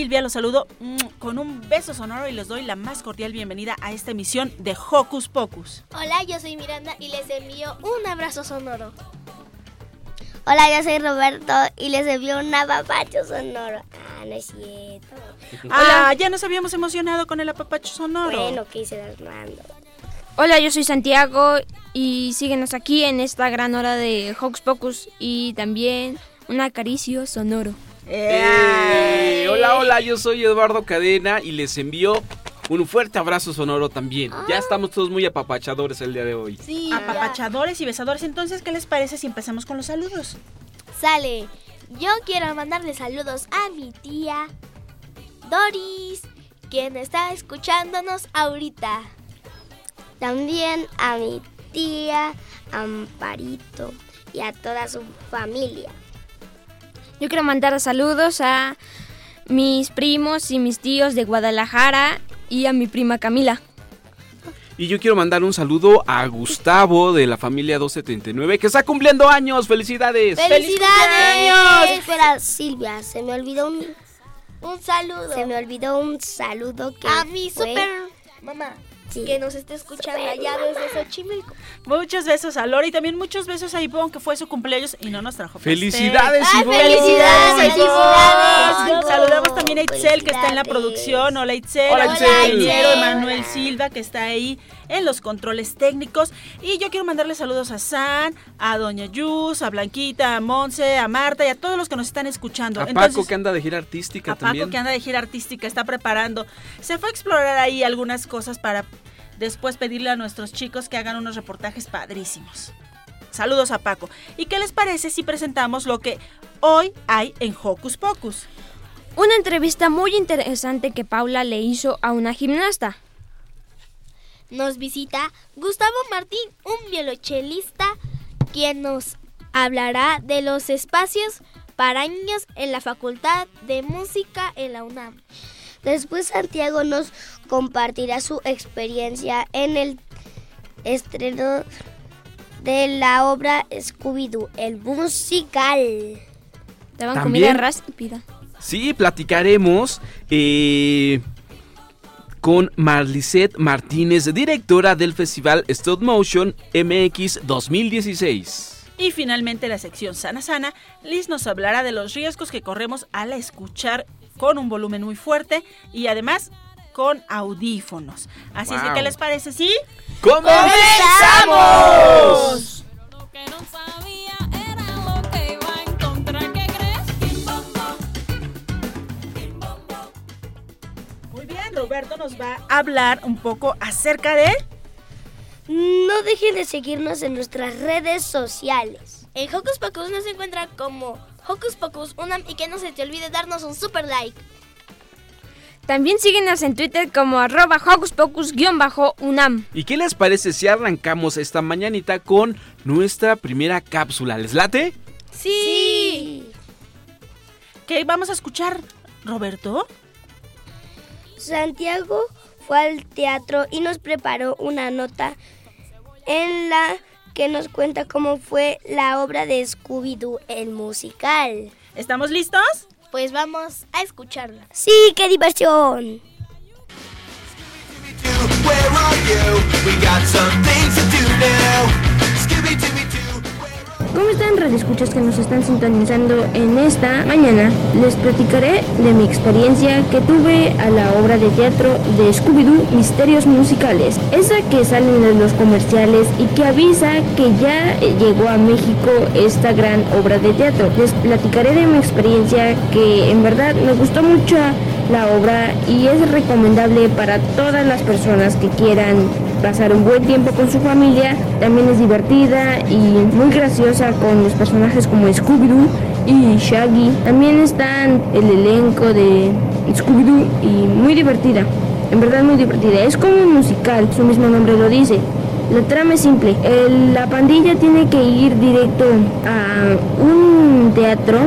Silvia, los saludo mm, con un beso sonoro y les doy la más cordial bienvenida a esta emisión de Hocus Pocus. Hola, yo soy Miranda y les envío un abrazo sonoro. Hola, yo soy Roberto y les envío un apapacho sonoro. Ah, no es cierto. Ah, ya nos habíamos emocionado con el apapacho sonoro. Bueno, ¿qué hice Armando? Hola, yo soy Santiago y síguenos aquí en esta gran hora de Hocus Pocus y también un acaricio sonoro. Eh, hola, hola, yo soy Eduardo Cadena y les envío un fuerte abrazo sonoro también. Ya estamos todos muy apapachadores el día de hoy. Sí, apapachadores y besadores. Entonces, ¿qué les parece si empezamos con los saludos? Sale. Yo quiero mandarle saludos a mi tía Doris, quien está escuchándonos ahorita. También a mi tía Amparito y a toda su familia. Yo quiero mandar saludos a mis primos y mis tíos de Guadalajara y a mi prima Camila. Y yo quiero mandar un saludo a Gustavo de la familia 279 que está cumpliendo años. ¡Felicidades! ¡Felicidades! Espera, Silvia, se me olvidó un, Un saludo se me olvidó un saludo que a mi fue- super mamá Sí. que nos está escuchando allá desde Xochimilco. Muchos besos a Lore y también muchos besos a Ivonne, que fue su cumpleaños y no nos trajo pastel. ¡Felicidades, felicidades, Ivonne! Saludamos también a Itzel, que está en la producción. Hola, Itzel. Hola, A nuestro Itzel. ingeniero Hola. Emanuel Silva, que está ahí en los controles técnicos. Y yo quiero mandarle saludos a San, a Doña Yus, a Blanquita, a Monse, a Marta y a todos los que nos están escuchando. A Paco Entonces, que anda de gira artística a también. Paco que anda de gira artística, está preparando. Se fue a explorar ahí algunas cosas para después pedirle a nuestros chicos que hagan unos reportajes padrísimos. Saludos a Paco. ¿Y qué les parece si presentamos lo que hoy hay en Hocus Pocus? Una entrevista muy interesante que Paula le hizo a una gimnasta. Nos visita Gustavo Martín, un violoncelista, quien nos hablará de los espacios para niños en la Facultad de Música en la UNAM. Después Santiago nos compartirá su experiencia en el estreno de la obra Scooby-Doo, el musical. Te van ¿También? comida rápida. Sí, platicaremos eh, con Marlicet Martínez, directora del festival Stop Motion MX 2016. Y finalmente la sección Sana Sana, Liz nos hablará de los riesgos que corremos al escuchar con un volumen muy fuerte y además con audífonos. Así es que. ¿qué les parece? ¿Sí? ¡Comenzamos! Roberto nos va a hablar un poco acerca de... No dejen de seguirnos en nuestras redes sociales. En Hocus Pocus nos encuentra como Hocus Pocus UNAM y que no se te olvide darnos un super like. También síguenos en Twitter como arroba Hocus Pocus-UNAM. ¿Y qué les parece si arrancamos esta mañanita con nuestra primera cápsula? ¿Les late? Sí. ¿Qué vamos a escuchar, Roberto? Santiago fue al teatro y nos preparó una nota en la que nos cuenta cómo fue la obra de Scooby-Doo, el musical. ¿Estamos listos? Pues vamos a escucharla. ¡Sí, qué diversión! Where are you? We got some things to do now. Scooby Doo. ¿Cómo están radioescuchas que nos están sintonizando en esta mañana? Les platicaré de mi experiencia que tuve a la obra de teatro de Scooby-Doo Misterios Musicales. Esa que sale en los comerciales y que avisa que ya llegó a México esta gran obra de teatro. Les platicaré de mi experiencia que en verdad me gustó mucho la obra y es recomendable para todas las personas que quieran pasar un buen tiempo con su familia. También es divertida y muy graciosa con los personajes como Scooby-Doo y Shaggy. También están el elenco de Scooby-Doo y muy divertida. En verdad muy divertida. Es como un musical, su mismo nombre lo dice. La trama es simple. La pandilla tiene que ir directo a un teatro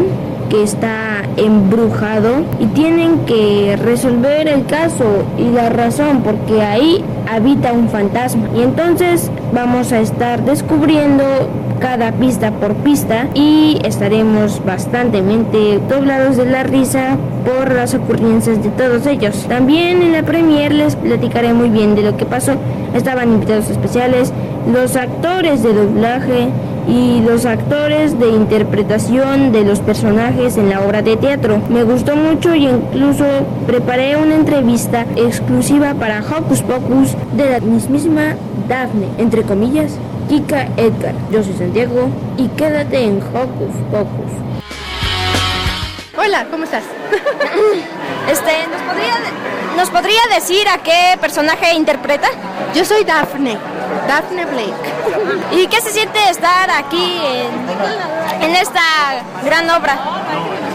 que está embrujado y tienen que resolver el caso y la razón porque ahí habita un fantasma. Y entonces vamos a estar descubriendo cada pista por pista y estaremos bastantemente doblados de la risa por las ocurrencias de todos ellos. También en la premier les platicaré muy bien de lo que pasó. Estaban invitados especiales, los actores de doblaje y los actores de interpretación de los personajes en la obra de teatro. Me gustó mucho y incluso preparé una entrevista exclusiva para Hocus Pocus de la mismísima Daphne, entre comillas, Kika Edgar. Yo soy Santiago y quédate en Hocus Pocus. Hola, ¿cómo estás? Este, ¿nos podría, ¿nos podría decir a qué personaje interpreta? Yo soy Daphne, Daphne Blake. ¿Y qué se siente estar aquí en, en esta gran obra?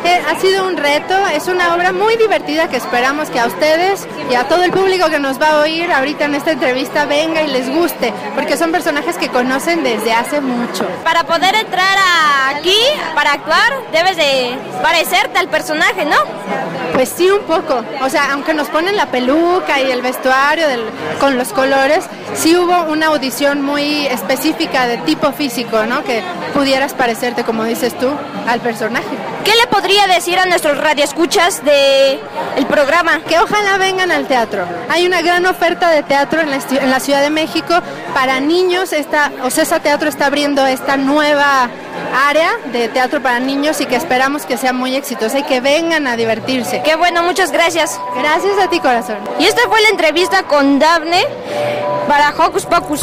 Eh, ha sido un reto, es una obra muy divertida que esperamos que a ustedes y a todo el público que nos va a oír ahorita en esta entrevista venga y les guste, porque son personajes que conocen desde hace mucho. Para poder entrar aquí, para actuar, debes de parecerte al personaje, ¿no? Pues sí, un poco. O sea, aunque nos ponen la peluca y el vestuario del- con los colores, sí hubo una audición muy específica de tipo físico, ¿no? Que pudieras parecerte, como dices tú, al personaje. ¿Qué le podría decir a nuestros radioescuchas de el programa? Que ojalá vengan al teatro. Hay una gran oferta de teatro en la, esti- en la Ciudad de México para niños. Esta, Ocesa Teatro está abriendo esta nueva área de teatro para niños y que esperamos que sea muy exitosa y que vengan a divertirse. Qué bueno, muchas gracias. Gracias a ti, corazón. Y esta fue la entrevista con Daphne para Hocus Pocus.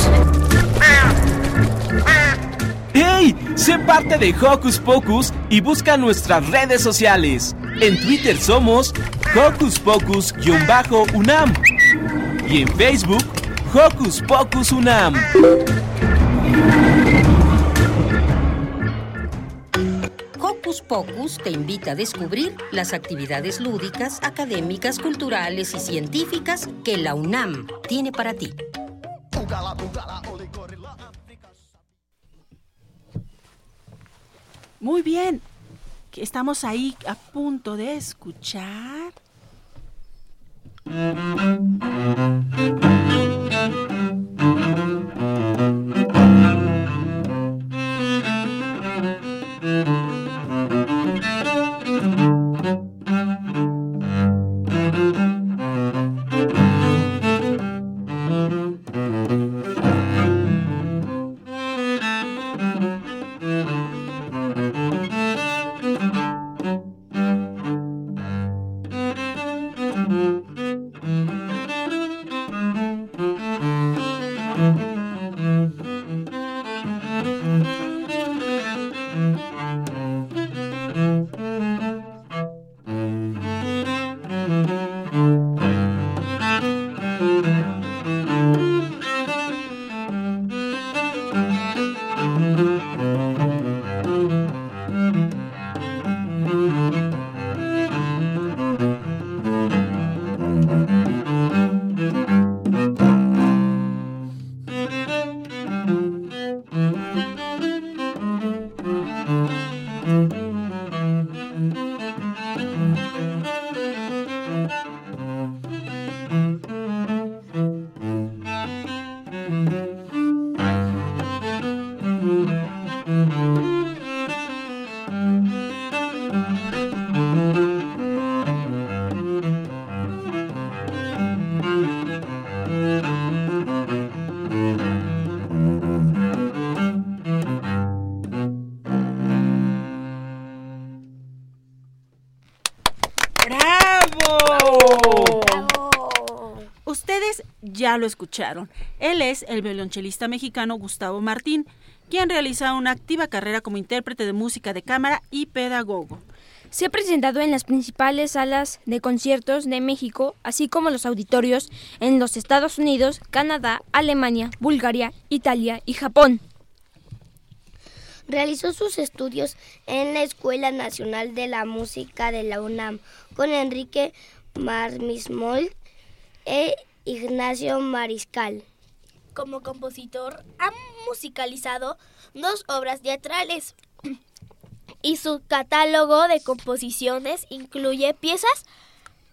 ¡Hey! Sé parte de Hocus Pocus y busca nuestras redes sociales. En Twitter somos Hocus Pocus-UNAM y en Facebook Hocus Pocus UNAM. Hocus Pocus te invita a descubrir las actividades lúdicas, académicas, culturales y científicas que la UNAM tiene para ti. Muy bien. Estamos ahí a punto de escuchar. Ya lo escucharon. Él es el violonchelista mexicano Gustavo Martín, quien realiza una activa carrera como intérprete de música de cámara y pedagogo. Se ha presentado en las principales salas de conciertos de México, así como los auditorios en los Estados Unidos, Canadá, Alemania, Bulgaria, Italia y Japón. Realizó sus estudios en la Escuela Nacional de la Música de la UNAM con Enrique Marmismol e Ignacio Mariscal. Como compositor, ha musicalizado dos obras teatrales y su catálogo de composiciones incluye piezas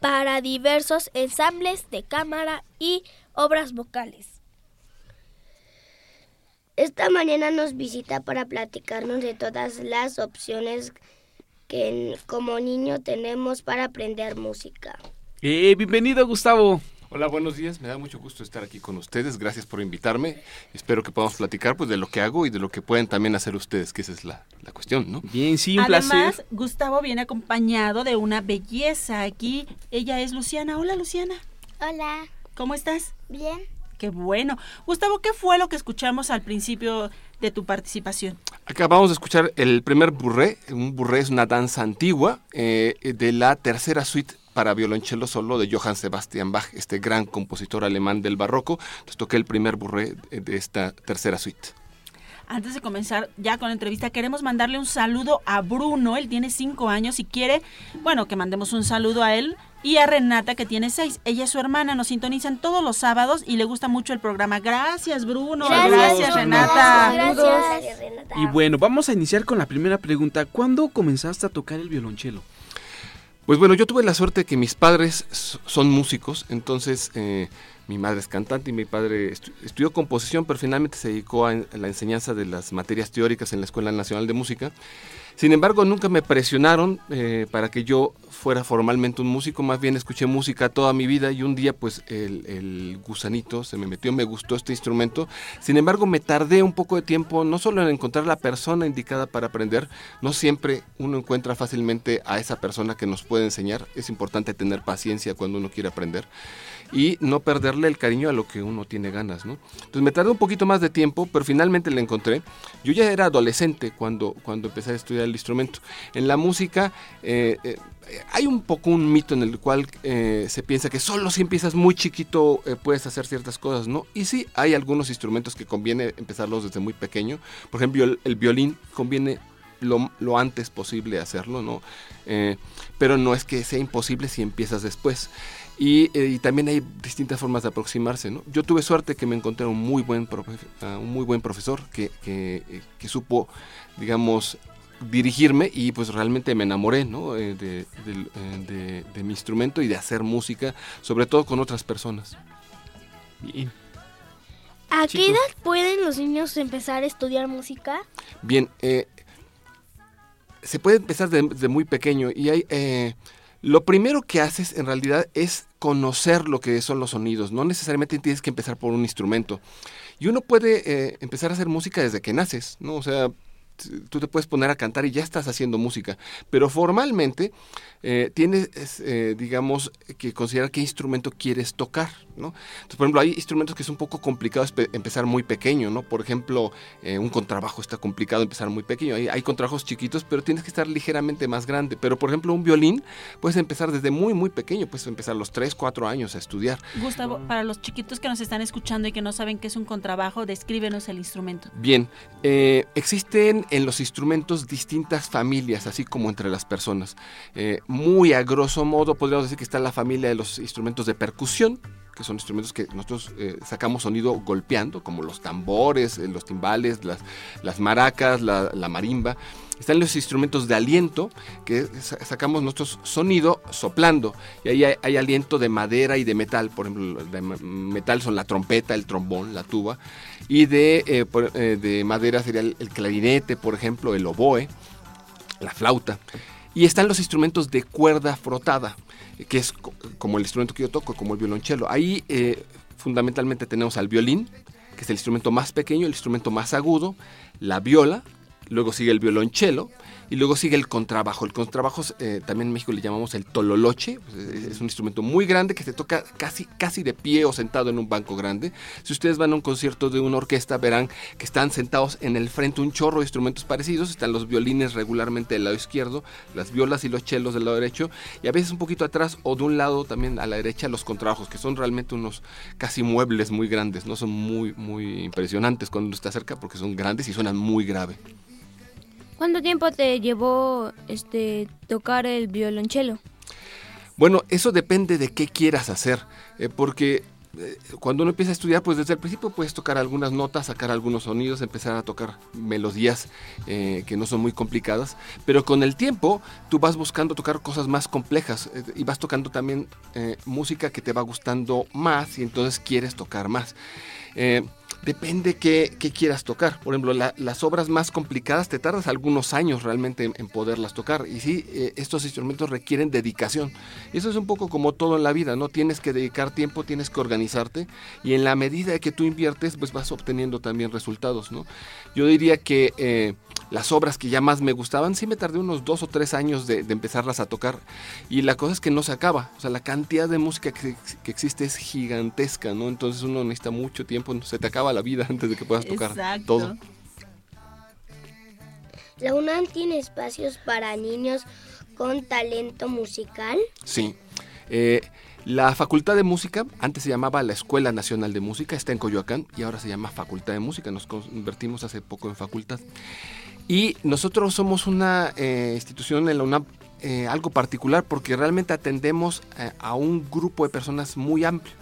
para diversos ensambles de cámara y obras vocales. Esta mañana nos visita para platicarnos de todas las opciones que como niño tenemos para aprender música. Eh, bienvenido, Gustavo. Hola, buenos días. Me da mucho gusto estar aquí con ustedes. Gracias por invitarme. Espero que podamos platicar pues, de lo que hago y de lo que pueden también hacer ustedes, que esa es la, la cuestión, ¿no? Bien, sí, un Además, placer. Gustavo viene acompañado de una belleza aquí. Ella es Luciana. Hola, Luciana. Hola, ¿Cómo estás? bien. Qué bueno. Gustavo, ¿qué fue lo que escuchamos al principio de tu participación? Acabamos de escuchar el primer burré. Un burré es una danza antigua eh, de la tercera suite para violonchelo solo de Johann Sebastian Bach, este gran compositor alemán del barroco. Entonces toqué el primer burré de esta tercera suite. Antes de comenzar ya con la entrevista, queremos mandarle un saludo a Bruno. Él tiene cinco años y quiere, bueno, que mandemos un saludo a él y a Renata, que tiene seis. Ella es su hermana, nos sintonizan todos los sábados y le gusta mucho el programa. Gracias, Bruno. Gracias, Renata. Gracias. Renata. Y bueno, vamos a iniciar con la primera pregunta. ¿Cuándo comenzaste a tocar el violonchelo? Pues bueno, yo tuve la suerte que mis padres son músicos, entonces eh, mi madre es cantante y mi padre estu- estudió composición, pero finalmente se dedicó a la enseñanza de las materias teóricas en la Escuela Nacional de Música. Sin embargo, nunca me presionaron eh, para que yo fuera formalmente un músico, más bien escuché música toda mi vida y un día pues el, el gusanito se me metió, me gustó este instrumento. Sin embargo, me tardé un poco de tiempo, no solo en encontrar la persona indicada para aprender, no siempre uno encuentra fácilmente a esa persona que nos puede enseñar, es importante tener paciencia cuando uno quiere aprender y no perderle el cariño a lo que uno tiene ganas, ¿no? Entonces me tardé un poquito más de tiempo, pero finalmente le encontré. Yo ya era adolescente cuando, cuando empecé a estudiar el instrumento. En la música eh, eh, hay un poco un mito en el cual eh, se piensa que solo si empiezas muy chiquito eh, puedes hacer ciertas cosas, ¿no? Y sí, hay algunos instrumentos que conviene empezarlos desde muy pequeño. Por ejemplo, el, el violín conviene lo, lo antes posible hacerlo, ¿no? Eh, pero no es que sea imposible si empiezas después. Y, eh, y también hay distintas formas de aproximarse, ¿no? Yo tuve suerte que me encontré un muy buen, profe- a un muy buen profesor que, que, eh, que supo, digamos, dirigirme y pues realmente me enamoré, ¿no? Eh, de, de- de mi instrumento y de hacer música, sobre todo con otras personas. Bien. ¿A Chicos. qué edad pueden los niños empezar a estudiar música? Bien, eh, se puede empezar de, de muy pequeño y hay... lo primero que haces en realidad es conocer lo que son los sonidos. No necesariamente tienes que empezar por un instrumento. Y uno puede eh, empezar a hacer música desde que naces, ¿no? O sea, tú te puedes poner a cantar y ya estás haciendo música. Pero formalmente eh, tienes, eh, digamos, que considerar qué instrumento quieres tocar, ¿no? Entonces, por ejemplo, hay instrumentos que es un poco complicado empezar muy pequeño, ¿no? Por ejemplo, eh, un contrabajo está complicado empezar muy pequeño. Hay, hay contrabajos chiquitos, pero tienes que estar ligeramente más grande. Pero, por ejemplo, un violín puedes empezar desde muy, muy pequeño. Puedes empezar a los 3, 4 años a estudiar. Gustavo, para los chiquitos que nos están escuchando y que no saben qué es un contrabajo, descríbenos el instrumento. Bien, eh, existen en los instrumentos distintas familias, así como entre las personas. Eh, muy a grosso modo podríamos decir que está la familia de los instrumentos de percusión, que son instrumentos que nosotros eh, sacamos sonido golpeando, como los tambores, eh, los timbales, las, las maracas, la, la marimba. Están los instrumentos de aliento, que sa- sacamos nuestros sonido soplando. Y ahí hay, hay aliento de madera y de metal. Por ejemplo, de metal son la trompeta, el trombón, la tuba. Y de, eh, por- eh, de madera sería el, el clarinete, por ejemplo, el oboe, la flauta. Y están los instrumentos de cuerda frotada, que es co- como el instrumento que yo toco, como el violonchelo. Ahí eh, fundamentalmente tenemos al violín, que es el instrumento más pequeño, el instrumento más agudo, la viola, luego sigue el violonchelo y luego sigue el contrabajo. El contrabajo eh, también en México le llamamos el tololoche, pues, es un instrumento muy grande que se toca casi, casi de pie o sentado en un banco grande. Si ustedes van a un concierto de una orquesta verán que están sentados en el frente un chorro de instrumentos parecidos, están los violines regularmente del lado izquierdo, las violas y los chelos del lado derecho y a veces un poquito atrás o de un lado también a la derecha los contrabajos, que son realmente unos casi muebles muy grandes, no son muy, muy impresionantes cuando uno está cerca porque son grandes y suenan muy grave. ¿Cuánto tiempo te llevó este tocar el violonchelo? Bueno, eso depende de qué quieras hacer, eh, porque eh, cuando uno empieza a estudiar, pues desde el principio puedes tocar algunas notas, sacar algunos sonidos, empezar a tocar melodías eh, que no son muy complicadas, pero con el tiempo tú vas buscando tocar cosas más complejas y vas tocando también música que te va gustando más y entonces quieres tocar más. Depende qué, qué quieras tocar. Por ejemplo, la- las obras más complicadas te tardas algunos años realmente en, en poderlas tocar. Y sí, eh, estos instrumentos requieren dedicación. Eso es un poco como todo en la vida, ¿no? Tienes que dedicar tiempo, tienes que organizarte. Y en la medida que tú inviertes, pues vas obteniendo también resultados, ¿no? Yo diría que eh, las obras que ya más me gustaban, sí me tardé unos dos o tres años de, de empezarlas a tocar. Y la cosa es que no se acaba. O sea, la cantidad de música que, que existe es gigantesca, ¿no? Entonces uno necesita mucho tiempo, se te acaba la vida antes de que puedas tocar Exacto. todo. La UNAM tiene espacios para niños con talento musical. Sí. Eh, la Facultad de Música, antes se llamaba la Escuela Nacional de Música, está en Coyoacán y ahora se llama Facultad de Música. Nos convertimos hace poco en facultad. Y nosotros somos una eh, institución en la UNAM eh, algo particular porque realmente atendemos eh, a un grupo de personas muy amplio.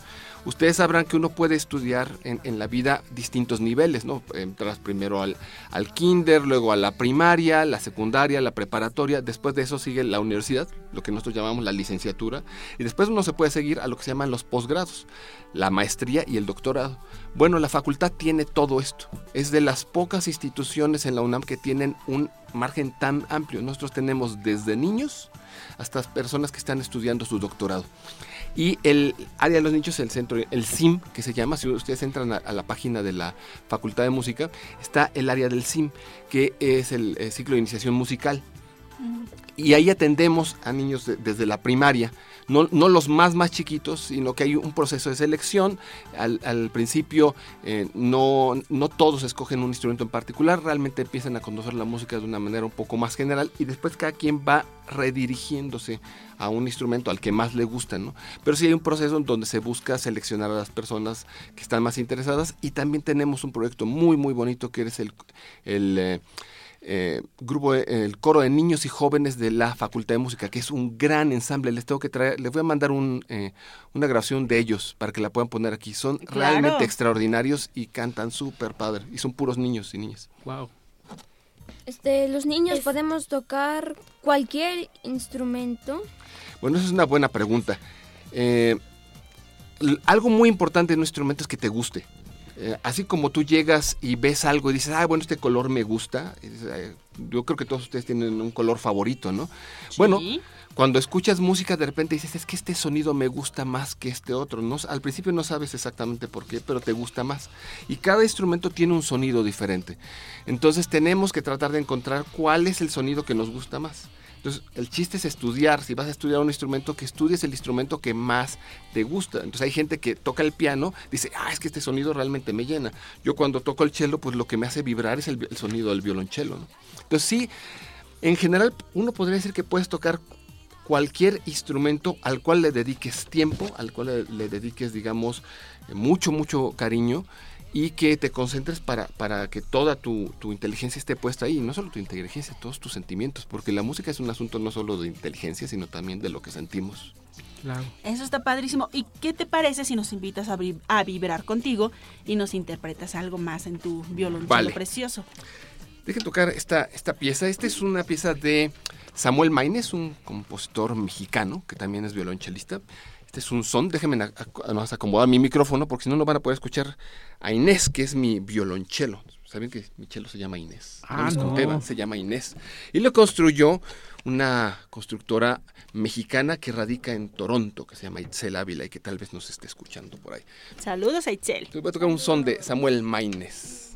Ustedes sabrán que uno puede estudiar en, la vida distintos niveles, ¿no? Entras primero al, al kinder, luego a la primaria, la secundaria, la preparatoria, después de eso sigue la universidad, lo que nosotros llamamos la licenciatura, y después uno se puede seguir a lo que se llaman los posgrados, la maestría y el doctorado. Bueno, la facultad tiene todo esto. Es de las pocas instituciones en la UNAM que tienen un margen tan amplio. Nosotros tenemos desde niños hasta personas que están estudiando su doctorado. Y el área de los niños, el centro, el CIM, que se llama, si ustedes entran a, la página de la Facultad de Música, está el área del CIM, que es el, eh, ciclo de iniciación musical. Y ahí atendemos a niños de- desde la primaria, no, no los más más chiquitos, sino que hay un proceso de selección. Al, principio eh, no, no todos escogen un instrumento en particular, realmente empiezan a conocer la música de una manera un poco más general y después cada quien va redirigiéndose a un instrumento al que más le gusta, ¿no? Pero sí hay un proceso en donde se busca seleccionar a las personas que están más interesadas y también tenemos un proyecto muy muy bonito que es el, el eh, eh, grupo, de- el coro de niños y jóvenes de la Facultad de Música, que es un gran ensamble. Les tengo que traer, les voy a mandar un, eh, una grabación de ellos para que la puedan poner aquí. Son Claro. realmente extraordinarios y cantan súper padre. Y son puros niños y niñas. Wow. Este, los niños podemos tocar cualquier instrumento. Bueno, esa es una buena pregunta. Eh, algo muy importante en un instrumento es que te guste. Eh, así como tú llegas y ves algo y dices, ah, bueno, este color me gusta. y dices, "Ay, yo creo que todos ustedes tienen un color favorito, ¿no? Bueno, cuando escuchas música de repente dices, es que este sonido me gusta más que este otro. No, al principio no sabes exactamente por qué, pero te gusta más. Y cada instrumento tiene un sonido diferente. Entonces tenemos que tratar de encontrar cuál es el sonido que nos gusta más. Entonces, el chiste es estudiar. Si vas a estudiar un instrumento, que estudies el instrumento que más te gusta. Entonces, hay gente que toca el piano, dice, ah, es que este sonido realmente me llena. Yo cuando toco el cello, pues lo que me hace vibrar es el, sonido del violonchelo. ¿no? Entonces, sí, en general, uno podría decir que puedes tocar cualquier instrumento al cual le dediques tiempo, al cual le, dediques, digamos, mucho, mucho cariño y que te concentres para, para que toda tu, tu inteligencia esté puesta ahí. No solo tu inteligencia, todos tus sentimientos, porque la música es un asunto no solo de inteligencia, sino también de lo que sentimos. Claro. Eso está padrísimo. ¿Y qué te parece si nos invitas a, vi- a vibrar contigo y nos interpretas algo más en tu violonchelo Vale. precioso? Dejen tocar esta, esta pieza. Esta es una pieza de Samuel Maines, un compositor mexicano que también es violonchelista. Este es un son, déjenme acomodar mi micrófono porque si no, no van a poder escuchar a Inés, que es mi violonchelo. ¿Saben que mi chelo se llama Inés? Ah, no. Se llama Inés. Y lo construyó una constructora mexicana que radica en Toronto, que se llama Itzel Ávila y que tal vez nos esté escuchando por ahí. Saludos a Itzel. Voy a tocar un son de Samuel Maines.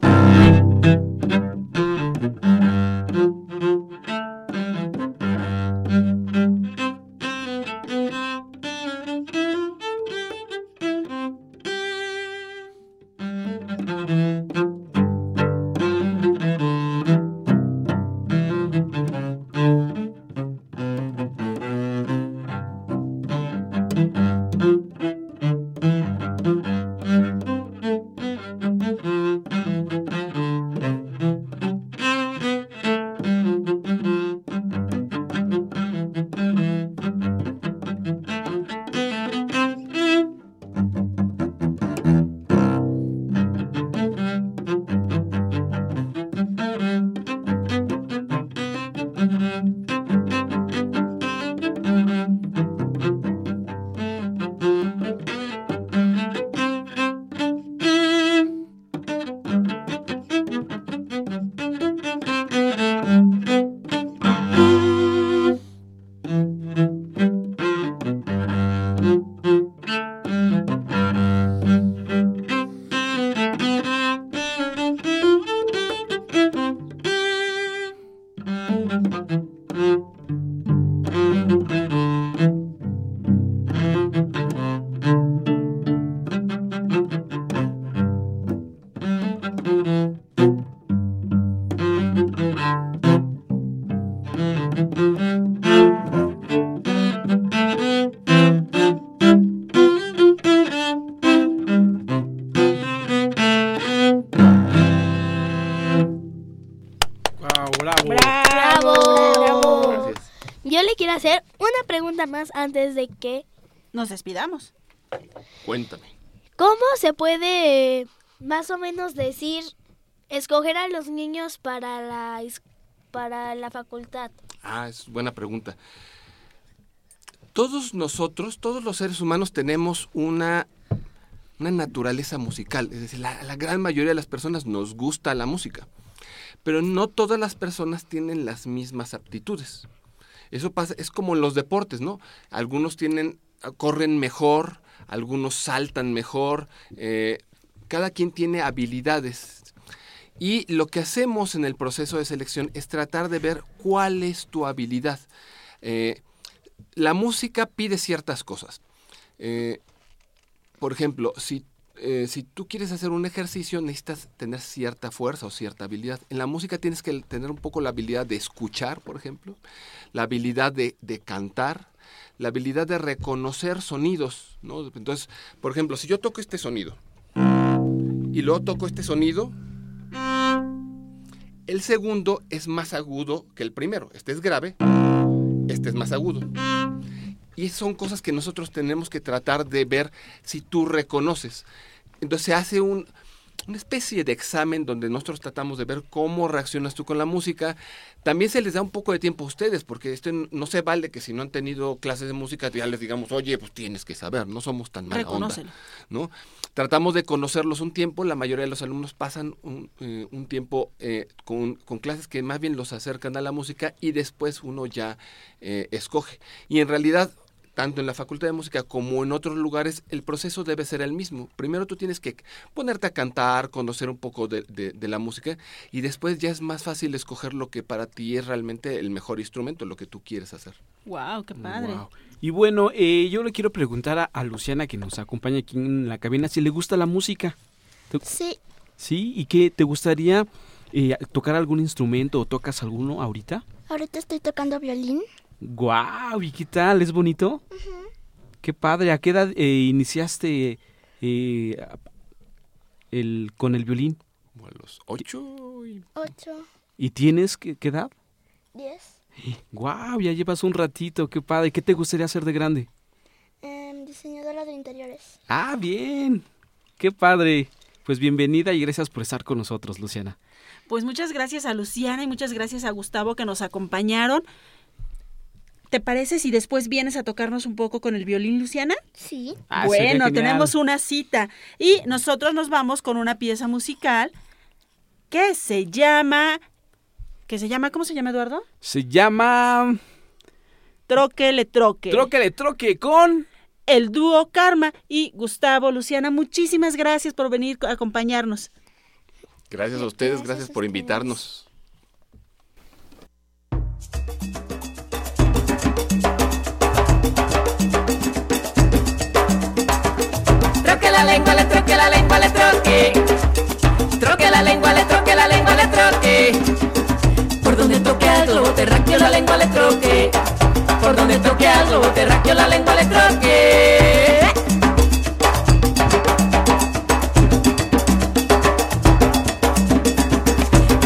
thank you Yo le quiero hacer una pregunta más antes de que... Nos despidamos. Cuéntame. ¿Cómo se puede más o menos decir, escoger a los niños para la, para la facultad? Ah, es buena pregunta. Todos nosotros, todos los seres humanos tenemos una, una naturaleza musical. Es decir, la, la gran mayoría de las personas nos gusta la música. Pero no todas las personas tienen las mismas aptitudes. Eso pasa, es como en los deportes, ¿no? Algunos tienen, corren mejor, algunos saltan mejor. eh, cada quien tiene habilidades. Y lo que hacemos en el proceso de selección es tratar de ver cuál es tu habilidad. Eh, la música pide ciertas cosas. Eh, por ejemplo, si, eh, si tú quieres hacer un ejercicio, necesitas tener cierta fuerza o cierta habilidad. En la música tienes que tener un poco la habilidad de escuchar, por ejemplo, la habilidad de, cantar, la habilidad de reconocer sonidos. ¿no? Entonces, por ejemplo, si yo toco este sonido y luego toco este sonido, el segundo es más agudo que el primero. Este es grave, este es más agudo. Y son cosas que nosotros tenemos que tratar de ver si tú reconoces. Entonces se hace un, una especie de examen donde nosotros tratamos de ver cómo reaccionas tú con la música. También se les da un poco de tiempo a ustedes, porque esto no se vale que si no han tenido clases de música ya les digamos, oye, pues tienes que saber, no somos tan mala onda. Reconócelo. ¿no? Tratamos de conocerlos un tiempo, la mayoría de los alumnos pasan un, eh, un tiempo eh, con, con clases que más bien los acercan a la música y después uno ya eh, escoge. Y en realidad, tanto en la Facultad de Música como en otros lugares, el proceso debe ser el mismo. Primero tú tienes que ponerte a cantar, conocer un poco de, de- de la música y después ya es más fácil escoger lo que para ti es realmente el mejor instrumento, lo que tú quieres hacer. Wow, qué padre. Wow. Y bueno, eh, yo le quiero preguntar a, a Luciana, que nos acompaña aquí en la cabina, si le gusta la música. ¿Te- Sí. ¿Sí? ¿Y qué? ¿Te gustaría eh, tocar algún instrumento o tocas alguno ahorita? Ahorita estoy tocando violín. ¡Guau! ¿Y qué tal? ¿Es bonito? Qué padre. ¿A qué edad eh, iniciaste eh, el, con el violín? Como a los ocho y... Ocho, ¿Y tienes qué, qué edad? diez. ¡Guau! Ya llevas un ratito. ¡Qué padre! ¿Qué te gustaría hacer de grande? Em, diseñadora de interiores. ¡Ah, bien! ¡Qué padre! Pues bienvenida y gracias por estar con nosotros, Luciana. Pues muchas gracias a Luciana y muchas gracias a Gustavo que nos acompañaron. ¿Te parece si después vienes a tocarnos un poco con el violín, Luciana? Sí. Ah, bueno, tenemos una cita y nosotros nos vamos con una pieza musical que se llama que se llama ¿cómo se llama Eduardo? Se llama... Troque le troque. Troque le troque con... El dúo Karma y Gustavo, Luciana, muchísimas gracias por venir a acompañarnos. Gracias a ustedes, gracias por invitarnos. La lengua, le troque la lengua, le troque. Troque la lengua, le troque la lengua, le troque. Por donde toque al globo terráqueo la lengua le troque. Por donde toque al globo terráqueo la lengua le troque.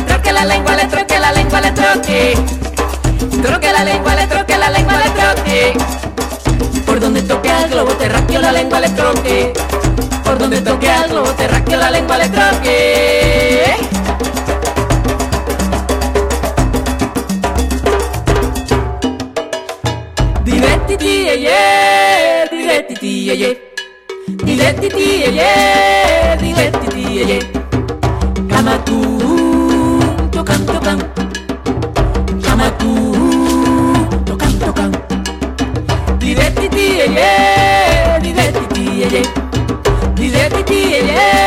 Troque la lengua, le troque la lengua, le troque. Troque la lengua, le troque la lengua, le troque. Por donde toque al globo terráqueo la lengua le troque. Donde toque al globo terráqueo la lengua le troque. Direttiti ye ye, direttiti ye ye. Direttiti ye ye, direttiti ye ye. Kamatu, tokan tokan. Kamatu, Direttiti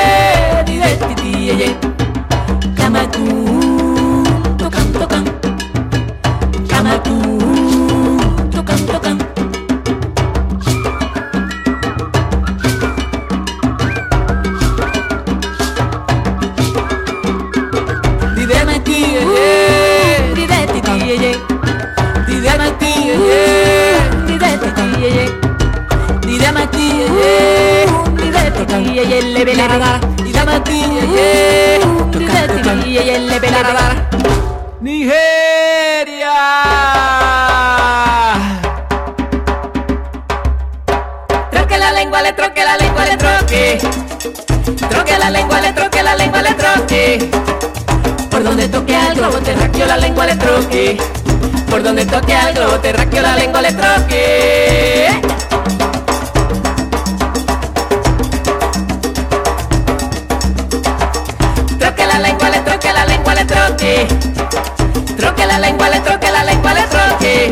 lengua, le troque la lengua, le troque. Troque la lengua, le troque la lengua, le troque. Por donde toque al globo terráqueo la lengua le troque. Por donde toque al globo terráqueo la lengua le troque. Troque la lengua, le troque la lengua, le troque. Troque la lengua, le troque la lengua, le troque.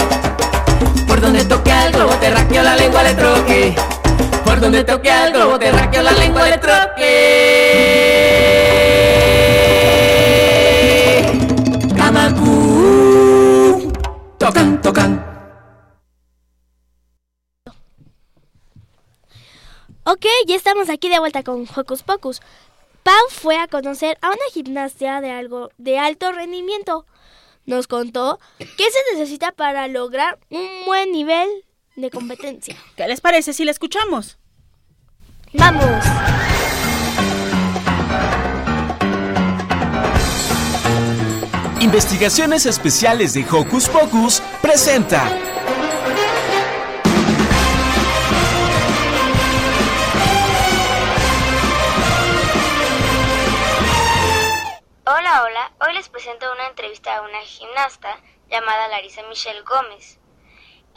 Por donde toque al globo terráqueo la lengua le troque. Por donde toque al globo terráqueo la lengua le troque. Kamaku. Tocan, tocan. Ok, ya estamos aquí de vuelta con Hocus Pocus. Pau fue a conocer a una gimnasia de algo de alto rendimiento. Nos contó qué se necesita para lograr un buen nivel de competencia. ¿Qué les parece si la escuchamos? ¡Vamos! Investigaciones Especiales de Hocus Pocus presenta. Hola, hola. Hoy les presento una entrevista a una gimnasta llamada Larisa Michelle Gómez.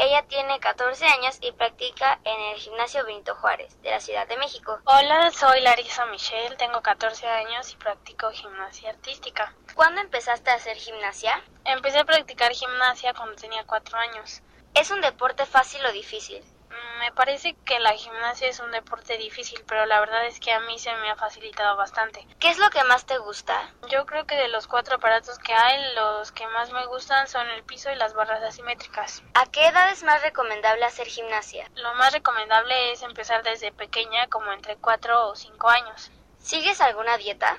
Ella tiene 14 años y practica en el gimnasio Benito Juárez de la Ciudad de México. Hola, soy Larisa Michelle, tengo 14 años y practico gimnasia artística. ¿Cuándo empezaste a hacer gimnasia? Empecé a practicar gimnasia cuando tenía 4 años. ¿Es un deporte fácil o difícil? Me parece que la gimnasia es un deporte difícil, pero la verdad es que a mí se me ha facilitado bastante. ¿Qué es lo que más te gusta? Yo creo que de los cuatro aparatos que hay, los que más me gustan son el piso y las barras asimétricas. ¿A qué edad es más recomendable hacer gimnasia? Lo más recomendable es empezar desde pequeña, como entre 4 o 5 años. ¿Sigues alguna dieta?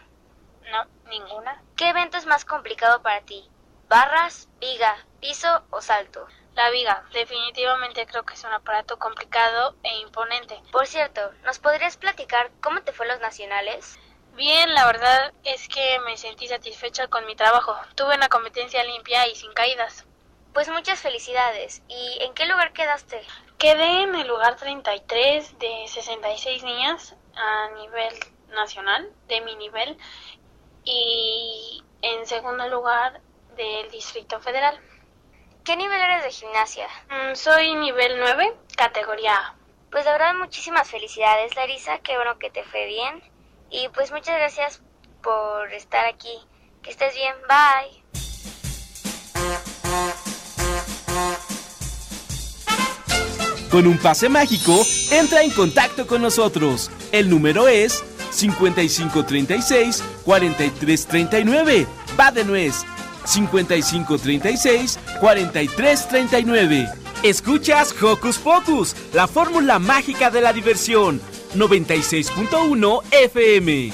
No, ninguna. ¿Qué evento es más complicado para ti? ¿Barras, viga, piso o salto? La viga, definitivamente creo que es un aparato complicado e imponente. Por cierto, ¿nos podrías platicar cómo te fue los nacionales? Bien, la verdad es que me sentí satisfecha con mi trabajo. Tuve una competencia limpia y sin caídas. Pues muchas felicidades. ¿Y en qué lugar quedaste? Quedé en el lugar 33 de 66 niñas a nivel nacional, de mi nivel, y en segundo lugar del Distrito Federal. ¿Qué nivel eres de gimnasia? Mm, soy nivel 9, categoría A. Pues de verdad muchísimas felicidades, Larisa. Qué bueno que te fue bien. Y pues muchas gracias por estar aquí. Que estés bien. Bye. Con un pase mágico, entra en contacto con nosotros. El número es 5536 4339. Va de nuez. 5536 4339. Escuchas Hocus Pocus, la fórmula mágica de la diversión. 96.1 FM.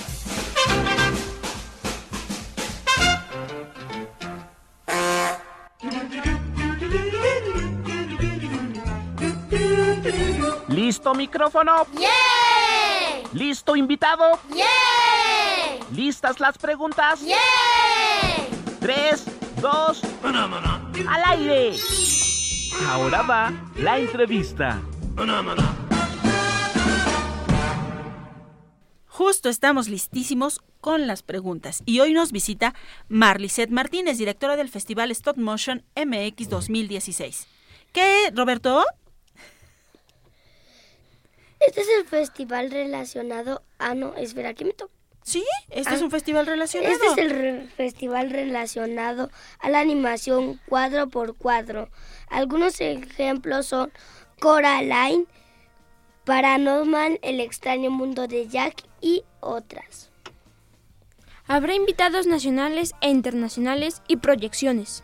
¿Listo micrófono? ¿Listo invitado? ¿Listas las preguntas? Tres, dos, al aire. Ahora va la entrevista. Justo estamos listísimos con las preguntas y hoy nos visita Marlicet Martínez, directora del Festival Stop Motion MX 2016. ¿Qué, Roberto? Este es el festival relacionado. Ah, no, espera, ¿qué me toca? Sí, este es un festival relacionado. Este es el re- festival relacionado a la animación cuadro por cuadro. Algunos ejemplos son Coraline, Paranormal, El extraño mundo de Jack y otras. Habrá invitados nacionales e internacionales y proyecciones.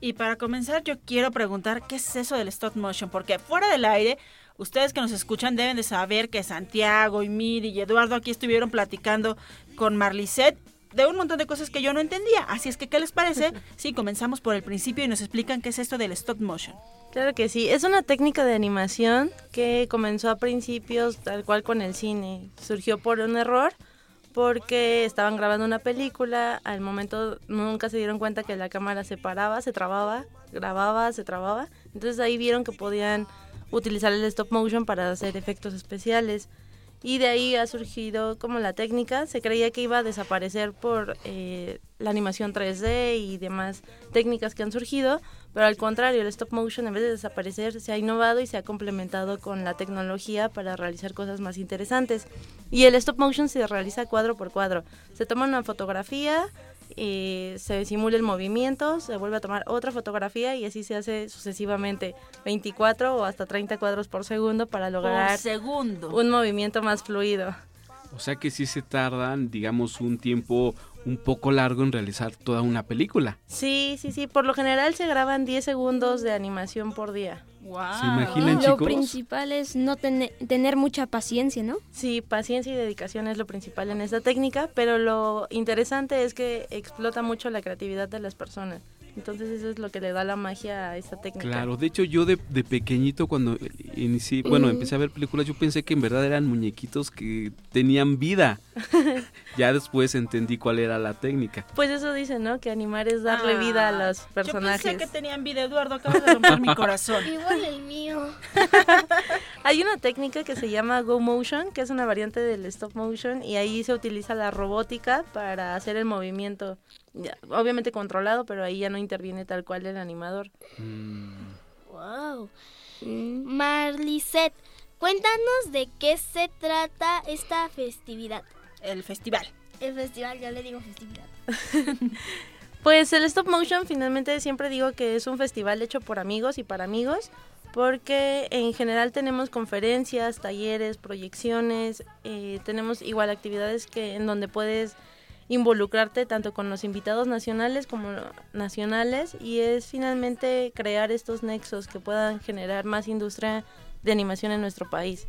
Y para comenzar, yo quiero preguntar qué es eso del stop motion, porque fuera del aire, ustedes que nos escuchan deben de saber que Santiago y Miri y Eduardo aquí estuvieron platicando con Marlicet de un montón de cosas que yo no entendía. Así es que, ¿qué les parece? Sí, comenzamos por el principio y nos explican qué es esto del stop motion. Claro que sí, es una técnica de animación que comenzó a principios tal cual con el cine. Surgió por un error porque estaban grabando una película, al momento nunca se dieron cuenta que la cámara se paraba, se trababa, grababa, se trababa. Entonces ahí vieron que podían utilizar el stop motion para hacer efectos especiales. Y de ahí ha surgido como la técnica. Se creía que iba a desaparecer por eh, la animación 3D y demás técnicas que han surgido, pero al contrario, el stop motion en vez de desaparecer se ha innovado y se ha complementado con la tecnología para realizar cosas más interesantes. Y el stop motion se realiza cuadro por cuadro. Se toma una fotografía, eh, se simula el movimiento, se vuelve a tomar otra fotografía y así se hace sucesivamente 24 o hasta 30 cuadros por segundo para lograr segundo. un movimiento más fluido. O sea que sí se tardan, digamos, un tiempo un poco largo en realizar toda una película. Sí, sí, sí, por lo general se graban 10 segundos de animación por día. ¿Se imaginan, Lo chicos? principal es no tene- tener mucha paciencia, ¿no? Sí, paciencia y dedicación es lo principal en esta técnica, pero lo interesante es que explota mucho la creatividad de las personas. Entonces eso es lo que le da la magia a esta técnica. Claro, de hecho yo de, de pequeñito cuando inicié, bueno, Mm. empecé a ver películas, yo pensé que en verdad eran muñequitos que tenían vida. ya después entendí cuál era la técnica. Pues eso dicen, ¿no? Que animar es darle vida a los personajes. Yo pensé que tenían vida, Eduardo, acabas de romper mi corazón. Igual el mío. Hay una técnica que se llama Go Motion, que es una variante del stop motion, y ahí se utiliza la robótica para hacer el movimiento. Ya, obviamente controlado, pero ahí ya no interviene tal cual el animador. Wow. Marlicet, cuéntanos de qué se trata esta festividad. El festival. El festival, yo le digo festividad. Pues el stop motion finalmente siempre digo que es un festival hecho por amigos y para amigos, porque en general tenemos conferencias, talleres, proyecciones, eh, tenemos igual actividades que en donde puedes involucrarte tanto con los invitados nacionales como nacionales y es finalmente crear estos nexos que puedan generar más industria de animación en nuestro país.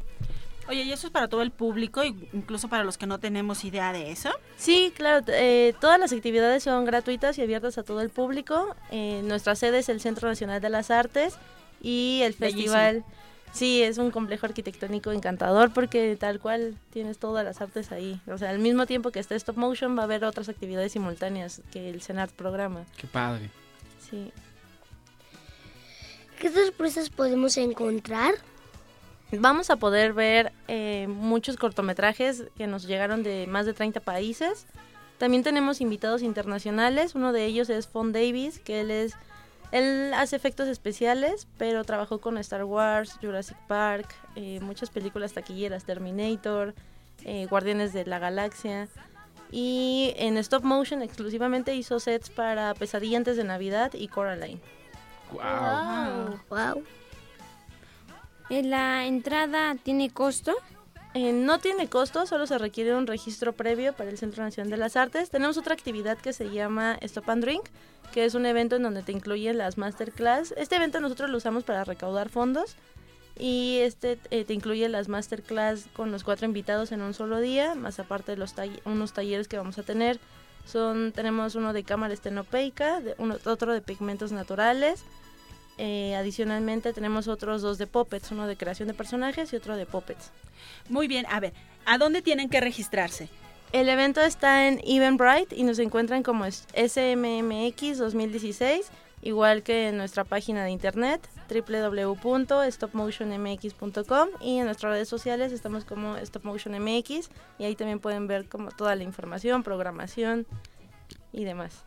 Oye, ¿y eso es para todo el público, incluso para los que no tenemos idea de eso? Sí, claro, eh, todas las actividades son gratuitas y abiertas a todo el público. Eh, nuestra sede es el Centro Nacional de las Artes y el Bellísimo. festival, sí, es un complejo arquitectónico encantador porque tal cual tienes todas las artes ahí. O sea, al mismo tiempo que está Stop Motion va a haber otras actividades simultáneas que el CENART programa. Qué padre. Sí. ¿Qué sorpresas podemos encontrar? Vamos a poder ver eh, muchos cortometrajes que nos llegaron de más de 30 países. También tenemos invitados internacionales. Uno de ellos es Fon Davis, que él es él hace efectos especiales, pero trabajó con Star Wars, Jurassic Park, eh, muchas películas taquilleras, Terminator, eh, Guardianes de la Galaxia. Y en stop motion exclusivamente hizo sets para Pesadilla antes de Navidad y Coraline. Wow. Wow. Eh, ¿La entrada tiene costo? Eh, no tiene costo, solo se requiere un registro previo para el Centro Nacional de las Artes. Tenemos otra actividad que se llama Stop and Drink, que es un evento en donde te incluyen las masterclass. Este evento nosotros lo usamos para recaudar fondos y este eh, te incluye las masterclass con los cuatro invitados en un solo día, más aparte de los tall- unos talleres que vamos a tener. Son, tenemos uno de cámara estenopeica, de otro de pigmentos naturales. Eh, adicionalmente tenemos otros dos de puppets, uno de creación de personajes y otro de puppets. Muy bien, a ver, ¿a dónde tienen que registrarse? El evento está en Eventbrite y nos encuentran como SMMX 2016, igual que en nuestra página de internet www.stopmotionmx.com y en nuestras redes sociales estamos como StopMotionMX y ahí también pueden ver como toda la información, programación y demás.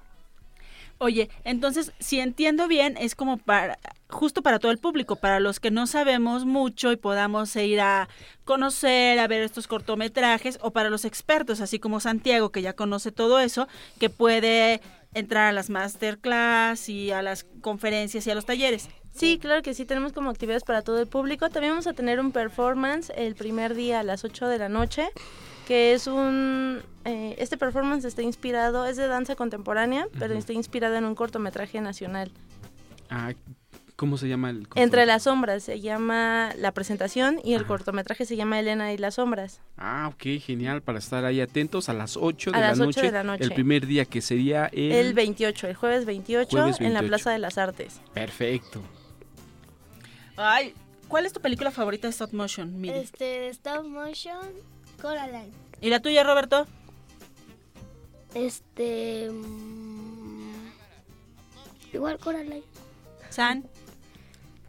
Oye, entonces, si entiendo bien, es como para justo para todo el público, para los que no sabemos mucho y podamos ir a conocer, a ver estos cortometrajes, o para los expertos, así como Santiago, que ya conoce todo eso, que puede entrar a las masterclass y a las conferencias y a los talleres. Sí, claro que sí, tenemos como actividades para todo el público. También vamos a tener un performance el primer día a las 8 de la noche, que es un... eh, este performance está inspirado, es de danza contemporánea, pero está inspirado en un cortometraje nacional. Ah, ¿Cómo se llama el Entre las sombras se llama la presentación y el cortometraje se llama Elena y las sombras. Ah, ok, genial, para estar ahí atentos a las 8 de, A la, las 8 noche, de la noche. El primer día que sería el... El, 28, el jueves 28, Jueves en la 28. Plaza de las Artes. Perfecto. Ay, ¿cuál es tu película favorita de stop motion, Miri? Este, de stop motion, Coraline. ¿Y la tuya, Roberto? Este. mm, Igual Coraline. San.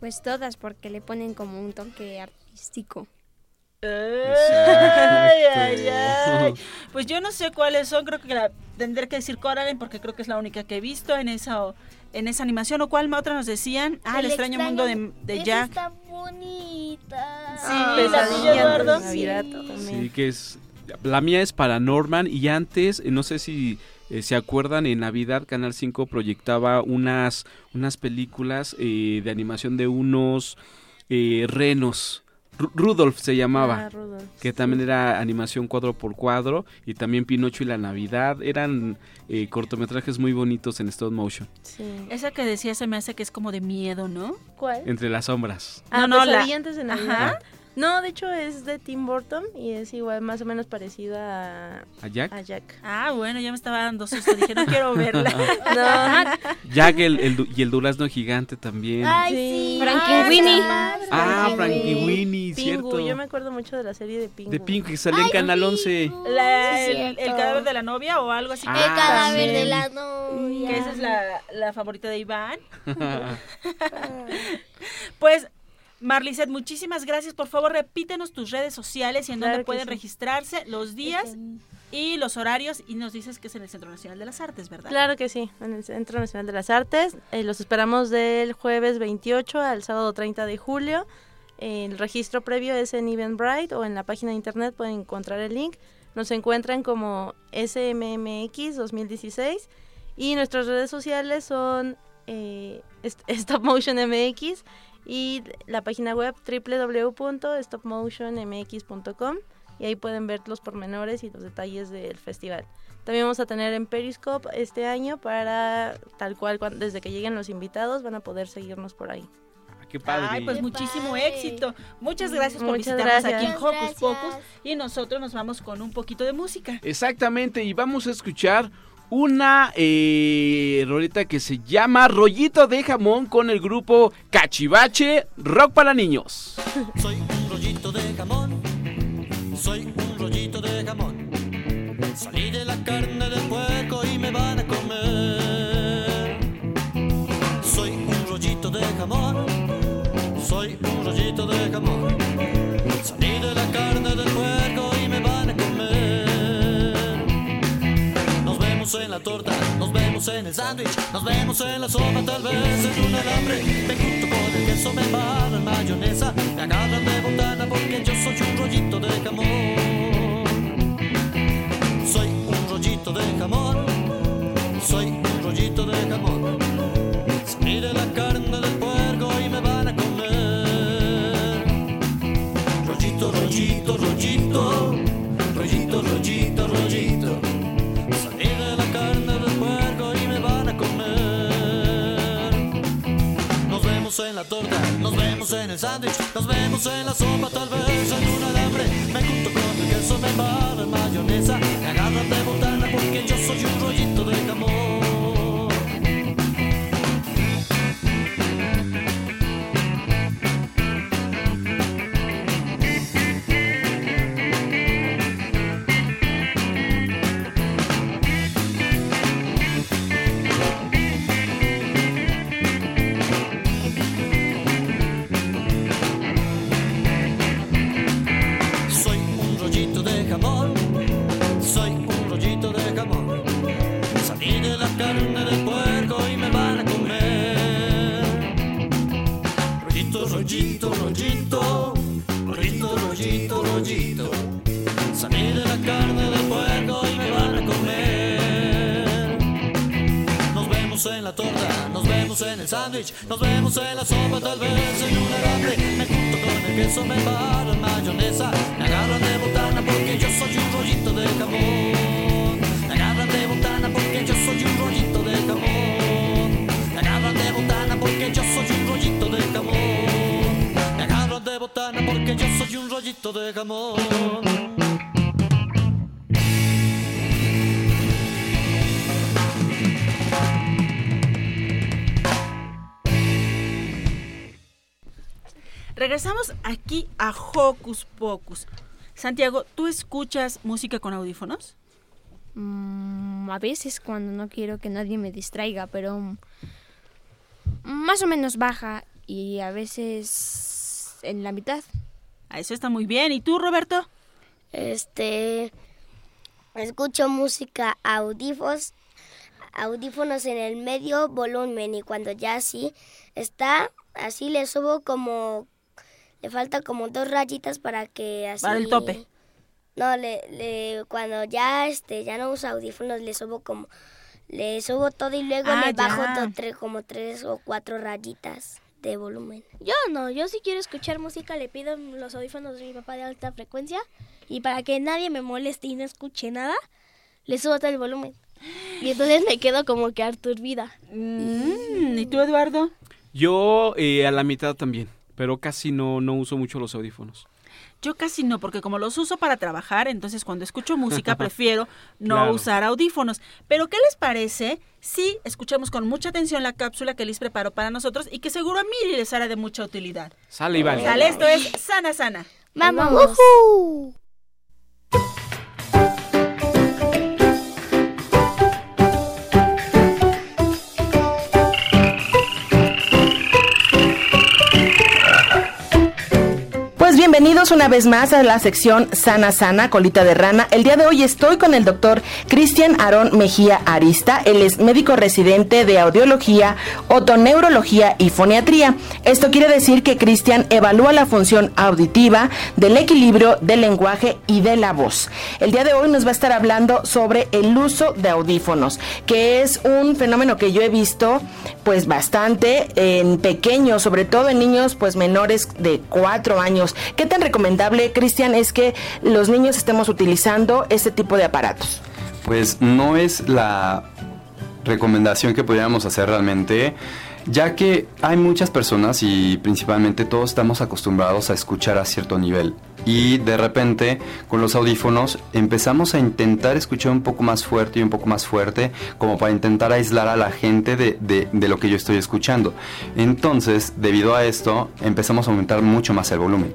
Pues todas, porque le ponen como un toque artístico. Ay, ay, ay. Pues yo no sé cuáles son, creo que la tendré que decir Coraline porque creo que es la única que he visto en esa en esa animación o cuál otra nos decían. Ah, el, extraño, mundo de, de Jack. está Sí, Ah, la tuya, Eduardo. Navidad Sí. también. Sí, que es... La mía es para Norman y antes, eh, no sé si eh, se acuerdan, en Navidad Canal 5 proyectaba unas, unas películas eh, de animación de unos eh, renos. Ru- Rudolf se llamaba. Ah, Rudolph, que también era animación cuadro por cuadro y también Pinocho y la Navidad eran eh, cortometrajes muy bonitos en stop motion Sí. Esa que decía se me hace que es como de miedo, ¿no? ¿Cuál? entre las sombras Ah, No, no, la- Pesadilla antes de Navidad. Ajá. No, de hecho es de Tim Burton y es igual más o menos parecida a, a Jack a Jack. Ah, bueno, ya me estaba dando susto, dije, no quiero verla. No, Jack el, el du- y el durazno gigante también Ay, Sí. Frankenweenie. Ah, ah Winnie Pingu, cierto yo me acuerdo mucho de la serie de Pingu. de Pink que salía en Canal 11 La- el, el cadáver de la novia o algo así. El Ah, cadáver también. de la novia. Que esa es la, la favorita de Iván. Pues, Marlicet, muchísimas gracias. Por favor, repítenos tus redes sociales y en Claro dónde pueden sí. registrarse, los días y los horarios. Y nos dices que es en el Centro Nacional de las Artes, ¿verdad? Claro que sí, en el Centro Nacional de las Artes. Eh, los esperamos del jueves 28 al sábado 30 de julio. El registro previo es en Eventbrite o en la página de internet pueden encontrar el link. Nos encuentran como SMMX 2016 y nuestras redes sociales son eh, Stop Motion MX y la página web www.stopmotionmx.com y ahí pueden ver los pormenores y los detalles del festival. También vamos a tener en Periscope este año para tal cual cuan- desde que lleguen los invitados van a poder seguirnos por ahí. Ah, qué padre Ay, pues Qué muchísimo padre. éxito. Muchas gracias por Muchas visitarnos gracias. aquí en Muchas Hocus Pocus. Y nosotros nos vamos con un poquito de música. exactamente y vamos a escuchar una eh, rolita que se llama Rollito de Jamón con el grupo Cachivache Rock para Niños. Soy un rollito de jamón, soy un rollito de jamón. Salí de la carne del puerco y me van a comer. Soy un rollito de jamón, soy un rollito de jamón. Vemos en la torta, nos vemos en el sándwich, nos vemos en la sopa, tal vez en un alambre. Me junto con el queso, me embarro en mayonesa, me agarran de botana porque yo soy un rollito de jamón. Soy un rollito de jamón, soy un rollito de jamón. Salí de la carne del puerco y me van a comer. Rollito, rollito, rollito, torta, nos vemos en el sándwich, nos vemos en la sopa, tal vez en un alambre. Me junto con el queso, me en mayonesa, me agarran de botana porque yo soy un rollito de jamón. El sándwich, nos vemos en la sopa, tal vez Hocus Pocus. Santiago, ¿tú escuchas música con audífonos? Mm, a veces cuando no quiero que nadie me distraiga, pero mm, más o menos baja y a veces en la mitad. A eso está muy bien. ¿Y tú, Roberto? Este, escucho música audífonos, audífonos en el medio volumen y cuando ya así está, así le subo como, le falta como dos rayitas para que así. Para el tope. No, le, le, cuando ya este, ya no uso audífonos, le subo como, le subo todo y luego Ah, le bajo to- tre- como tres o cuatro rayitas de volumen. Yo no, yo si quiero escuchar música le pido los audífonos de mi papá de alta frecuencia y para que nadie me moleste y no escuche nada, le subo todo el volumen. Y entonces me quedo como que aturbida. Mm, ¿Y tú, Eduardo? Yo eh, a la mitad también, pero casi no, no uso mucho los audífonos. Yo casi no, porque como los uso para trabajar, entonces cuando escucho música prefiero no Claro. usar audífonos. Pero ¿qué les parece si escuchamos con mucha atención la cápsula que les preparó para nosotros y que seguro a Miri les hará de mucha utilidad? Sale y vale. Sale, esto es Sana Sana. ¡Vamos! Bienvenidos una vez más a la sección Sana Sana, colita de rana. El día de hoy estoy con el doctor Cristian Aarón Mejía Arista. Él es médico residente de audiología, otoneurología y foniatría. Esto quiere decir que Cristian evalúa la función auditiva, del equilibrio, del lenguaje y de la voz. El día de hoy nos va a estar hablando sobre el uso de audífonos, que es un fenómeno que yo he visto pues bastante en pequeños, sobre todo en niños pues menores de cuatro años. ¿Qué recomendable, Cristian, es que los niños estemos utilizando este tipo de aparatos? Pues no es la recomendación que podríamos hacer realmente, ya que hay muchas personas y principalmente todos estamos acostumbrados a escuchar a cierto nivel. Y de repente con los audífonos empezamos a intentar escuchar un poco más fuerte y un poco más fuerte como para intentar aislar a la gente de- de lo que yo estoy escuchando. Entonces, debido a esto, empezamos a aumentar mucho más el volumen.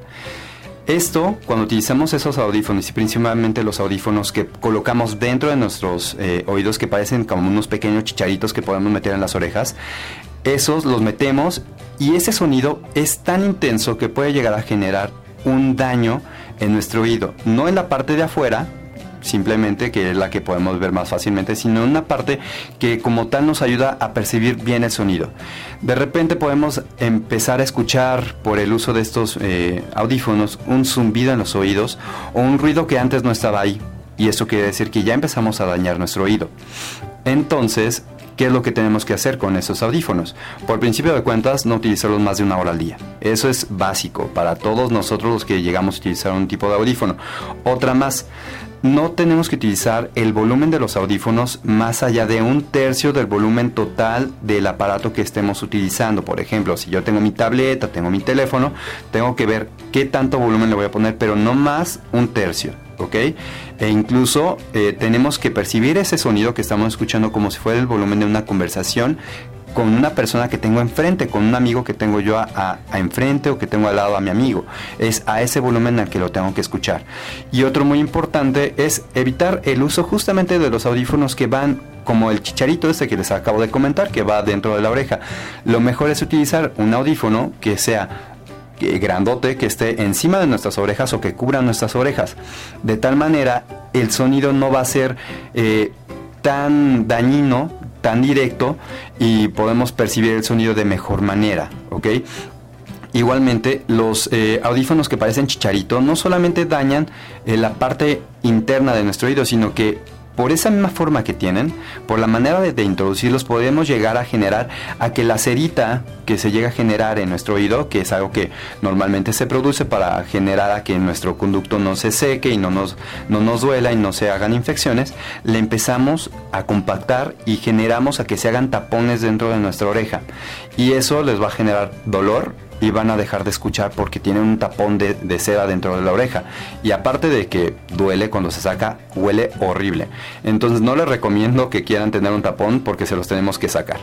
Esto, cuando utilizamos esos audífonos y principalmente los audífonos que colocamos dentro de nuestros eh, oídos que parecen como unos pequeños chicharitos que podemos meter en las orejas, esos los metemos y ese sonido es tan intenso que puede llegar a generar un daño en nuestro oído, no en la parte de afuera, simplemente que es la que podemos ver más fácilmente, sino una parte que como tal nos ayuda a percibir bien el sonido. De repente podemos empezar a escuchar por el uso de estos eh, audífonos un zumbido en los oídos o un ruido que antes no estaba ahí. Y eso quiere decir que ya empezamos a dañar nuestro oído. Entonces, ¿Qué es lo que tenemos que hacer con esos audífonos? Por principio de cuentas, no utilizarlos más de una hora al día. Eso es básico para todos nosotros los que llegamos a utilizar un tipo de audífono. Otra más, no tenemos que utilizar el volumen de los audífonos más allá de un tercio del volumen total del aparato que estemos utilizando. Por ejemplo, si yo tengo mi tableta, tengo mi teléfono, tengo que ver qué tanto volumen le voy a poner, pero no más un tercio. ¿ok? E incluso eh, tenemos que percibir ese sonido que estamos escuchando como si fuera el volumen de una conversación con una persona que tengo enfrente, con un amigo que tengo yo a, enfrente o que tengo al lado a mi amigo. Es a ese volumen al que lo tengo que escuchar. Y otro muy importante es evitar el uso justamente de los audífonos que van como el chicharito este que les acabo de comentar, que va dentro de la oreja. Lo mejor es utilizar un audífono que sea grandote que esté encima de nuestras orejas o que cubra nuestras orejas. De tal manera, el sonido no va a ser eh, tan dañino, tan directo y podemos percibir el sonido de mejor manera, ¿ok? Igualmente, los eh, audífonos que parecen chicharito no solamente dañan eh, la parte interna de nuestro oído, sino que por esa misma forma que tienen, por la manera de, introducirlos, podemos llegar a generar a que la cerita que se llega a generar en nuestro oído, que es algo que normalmente se produce para generar a que nuestro conducto no se seque y no nos, no nos duela y no se hagan infecciones, le empezamos a compactar y generamos a que se hagan tapones dentro de nuestra oreja. Y eso les va a generar dolor y van a dejar de escuchar porque tienen un tapón de, de seda dentro de la oreja. Y aparte de que duele cuando se saca, huele horrible. Entonces no les recomiendo que quieran tener un tapón porque se los tenemos que sacar.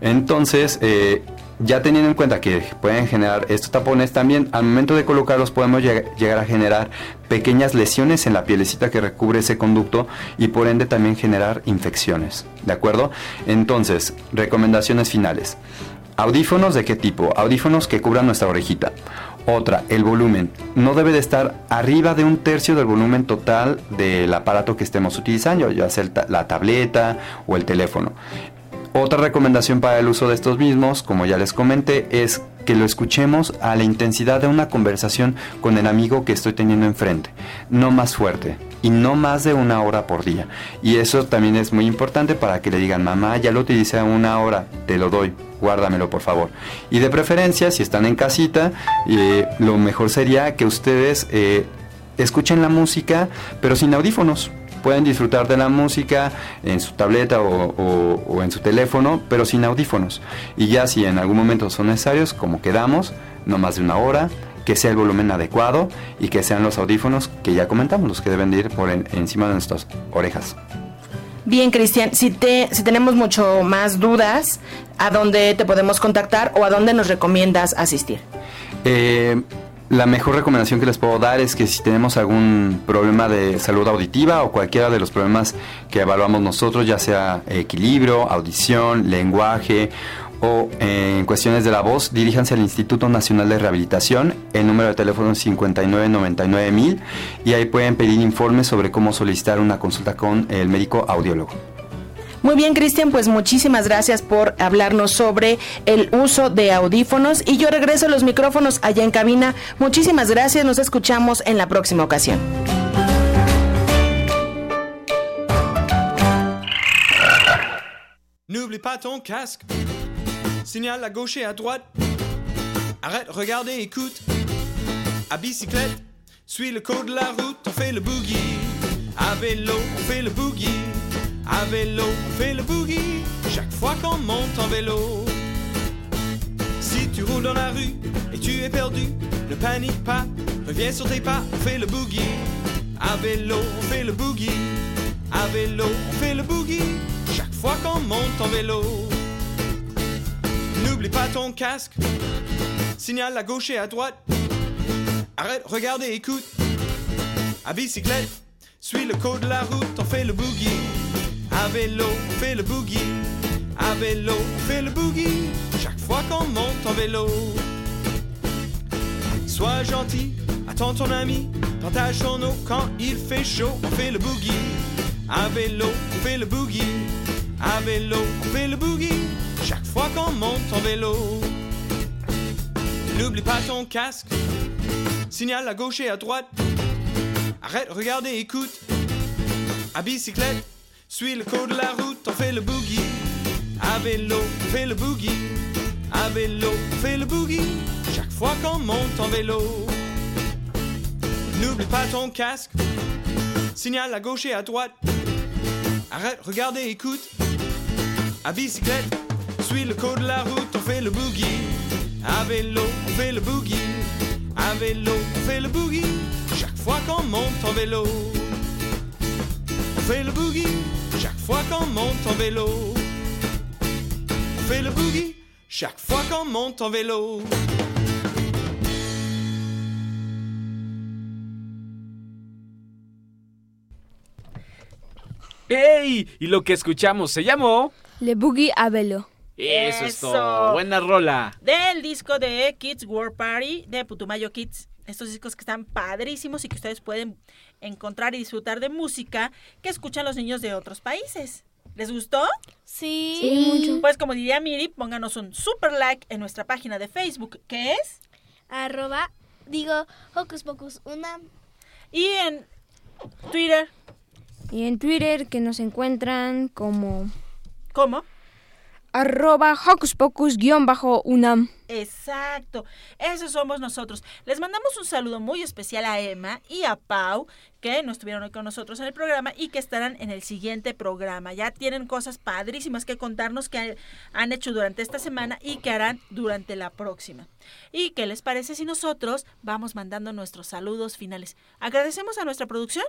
Entonces, eh, ya teniendo en cuenta que pueden generar estos tapones, también al momento de colocarlos podemos lleg- llegar a generar pequeñas lesiones en la pielecita que recubre ese conducto y por ende también generar infecciones. ¿De acuerdo? Entonces, recomendaciones finales. Audífonos de qué tipo? Audífonos que cubran nuestra orejita. Otra, el volumen. No debe de estar arriba de un tercio del volumen total del aparato que estemos utilizando, ya sea la tableta o el teléfono. Otra recomendación para el uso de estos mismos, como ya les comenté, es que lo escuchemos a la intensidad de una conversación con el amigo que estoy teniendo enfrente. No más fuerte y no más de una hora por día. Y eso también es muy importante para que le digan, mamá, ya lo utilicé una hora, te lo doy, guárdamelo por favor. Y de preferencia, si están en casita, eh, lo mejor sería que ustedes eh, escuchen la música, pero sin audífonos pueden disfrutar de la música en su tableta o, o- o en su teléfono, pero sin audífonos. Y ya si en algún momento son necesarios, como quedamos, no más de una hora, que sea el volumen adecuado y que sean los audífonos que ya comentamos, los que deben de ir por en- encima de nuestras orejas. Bien, Cristian, si, te, si tenemos mucho más dudas, ¿a dónde te podemos contactar o a dónde nos recomiendas asistir? Eh, la mejor recomendación que les puedo dar es que si tenemos algún problema de salud auditiva o cualquiera de los problemas que evaluamos nosotros, ya sea equilibrio, audición, lenguaje o eh, en cuestiones de la voz, diríjanse al Instituto Nacional de Rehabilitación. El número de teléfono es 5999 y ahí pueden pedir informes sobre cómo solicitar una consulta con el médico audiólogo. Muy bien, Cristian, pues muchísimas gracias por hablarnos sobre el uso de audífonos y yo regreso los micrófonos allá en cabina. Muchísimas gracias, nos escuchamos en la próxima ocasión. N'oublie pas ton casque. Signale à gauche et à droite. Arrête, regarde et écoute. À bicyclette, suis le code de la route, on fait le boogie. À vélo, on fait le boogie. À vélo, on fait le boogie. Chaque fois qu'on monte en vélo. Si tu roules dans la rue et tu es perdu, ne panique pas. Reviens sur tes pas, on fait le boogie. À vélo, on fait le boogie. À vélo, on fait le boogie. Chaque fois qu'on monte en vélo. N'oublie pas ton casque. Signale à gauche et à droite. Arrête, regarde et écoute. À bicyclette, suis le code de la route, on fait le boogie. À vélo, on fait le boogie. À vélo, on fait le boogie. Chaque fois qu'on monte en vélo. Sois gentil, attends ton ami. Partage ton eau quand il fait chaud, on fait le boogie. À vélo, on fait le boogie. À vélo, on fait le boogie. Chaque fois qu'on monte en vélo. N'oublie pas ton casque. Signale à gauche et à droite. Arrête, regarde écoute. À bicyclette, suis le code de la route, on fait le boogie. À vélo, on fait le boogie. À vélo, on fait le boogie. Chaque fois qu'on monte en vélo. N'oublie pas ton casque. Signal à gauche et à droite. Arrête, regarde et écoute. À bicyclette, suis le code de la route, on fait le boogie. À vélo, on fait le boogie. À vélo, on fait le boogie. Chaque fois qu'on monte en vélo. On fait le boogie. Chaque fois qu'on monte en vélo. On fait le boogie. Chaque fois qu'on monte en vélo. ¡Ey! Y lo que escuchamos se llamó... Le Boogie a Velo. Eso, es todo. Buena rola. Del disco de Kids World Party de Putumayo Kids. Estos discos que están padrísimos y que ustedes pueden encontrar y disfrutar de música que escuchan los niños de otros países. ¿Les gustó? Sí. Sí, mucho. Pues como diría Miri, pónganos un super like en nuestra página de Facebook, que es Arroba, digo, Hocus Pocus una. Y en Twitter. Y en Twitter que nos encuentran como... ¿Cómo? Arroba Hocus Pocus guion bajo UNAM. Exacto, esos somos nosotros. Les mandamos un saludo muy especial a Emma y a Pau, que no estuvieron hoy con nosotros en el programa y que estarán en el siguiente programa. Ya tienen cosas padrísimas que contarnos que han hecho durante esta semana y que harán durante la próxima. ¿Y qué les parece si nosotros vamos mandando nuestros saludos finales? ¿Agradecemos a nuestra producción?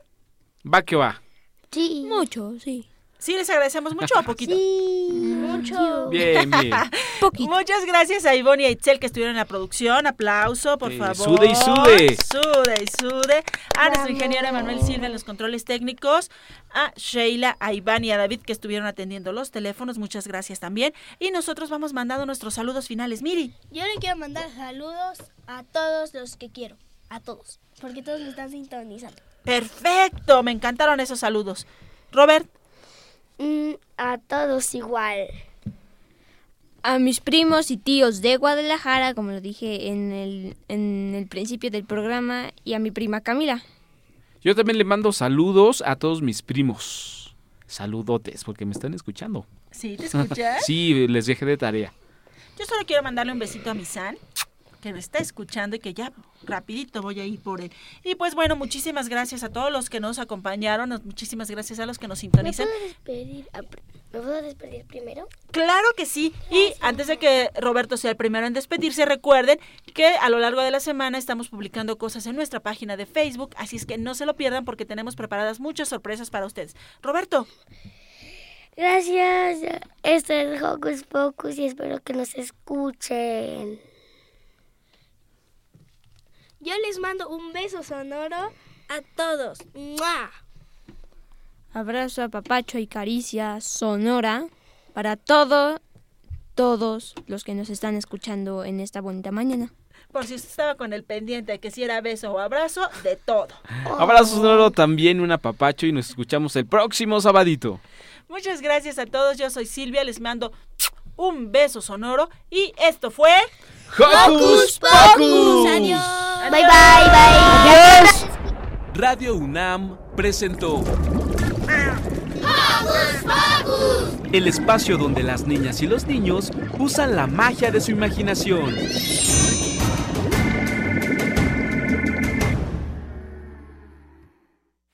Va que va. Sí. Mucho, sí. ¿Sí les agradecemos mucho o poquito? Sí, mucho. Bien, bien. Muchas gracias a Ivonne y a Itzel que estuvieron en la producción. Aplauso, por favor. sude y sude. Sude y sude. A nuestro ingeniero Emanuel Silva en los controles técnicos. A Sheila, a Iván y a David que estuvieron atendiendo los teléfonos. Muchas gracias también. Y nosotros vamos mandando nuestros saludos finales. Miri. Yo le quiero mandar saludos a todos los que quiero. A todos. Porque todos me están sintonizando. Perfecto. Me encantaron esos saludos. Robert. Mm, a todos igual. A mis primos y tíos de Guadalajara, como lo dije en el, en el principio del programa, y a mi prima Camila. Yo también le mando saludos a todos mis primos. Saludotes, porque me están escuchando. ¿Sí? ¿Te escuchas? sí, les dejé de tarea. Yo solo quiero mandarle un besito a mi San, que está escuchando y que ya rapidito voy a ir por él. Y pues bueno, muchísimas gracias a todos los que nos acompañaron, muchísimas gracias a los que nos ¿Me sintonizan. puedo despedir, a pr- ¿Me puedo despedir primero? Claro que sí. Y antes de que Roberto sea el primero en despedirse, recuerden que a lo largo de la semana estamos publicando cosas en nuestra página de Facebook, así es que no se lo pierdan porque tenemos preparadas muchas sorpresas para ustedes. Roberto. Gracias. Esto es Hocus Pocus y espero que nos escuchen. Yo les mando un beso sonoro a todos. ¡Mua! Abrazo a papacho y caricia sonora para todo, todos los que nos están escuchando en esta bonita mañana. Por si usted estaba con el pendiente de que si era beso o abrazo, de todo. Abrazo sonoro también, un apapacho y nos escuchamos el próximo sabadito. Muchas gracias a todos. Yo soy Silvia. Les mando un beso sonoro. Y esto fue. ¡Hocus Pocus! Adiós. Bye, bye, bye. Adiós. Radio UNAM presentó el espacio donde las niñas y los niños usan la magia de su imaginación.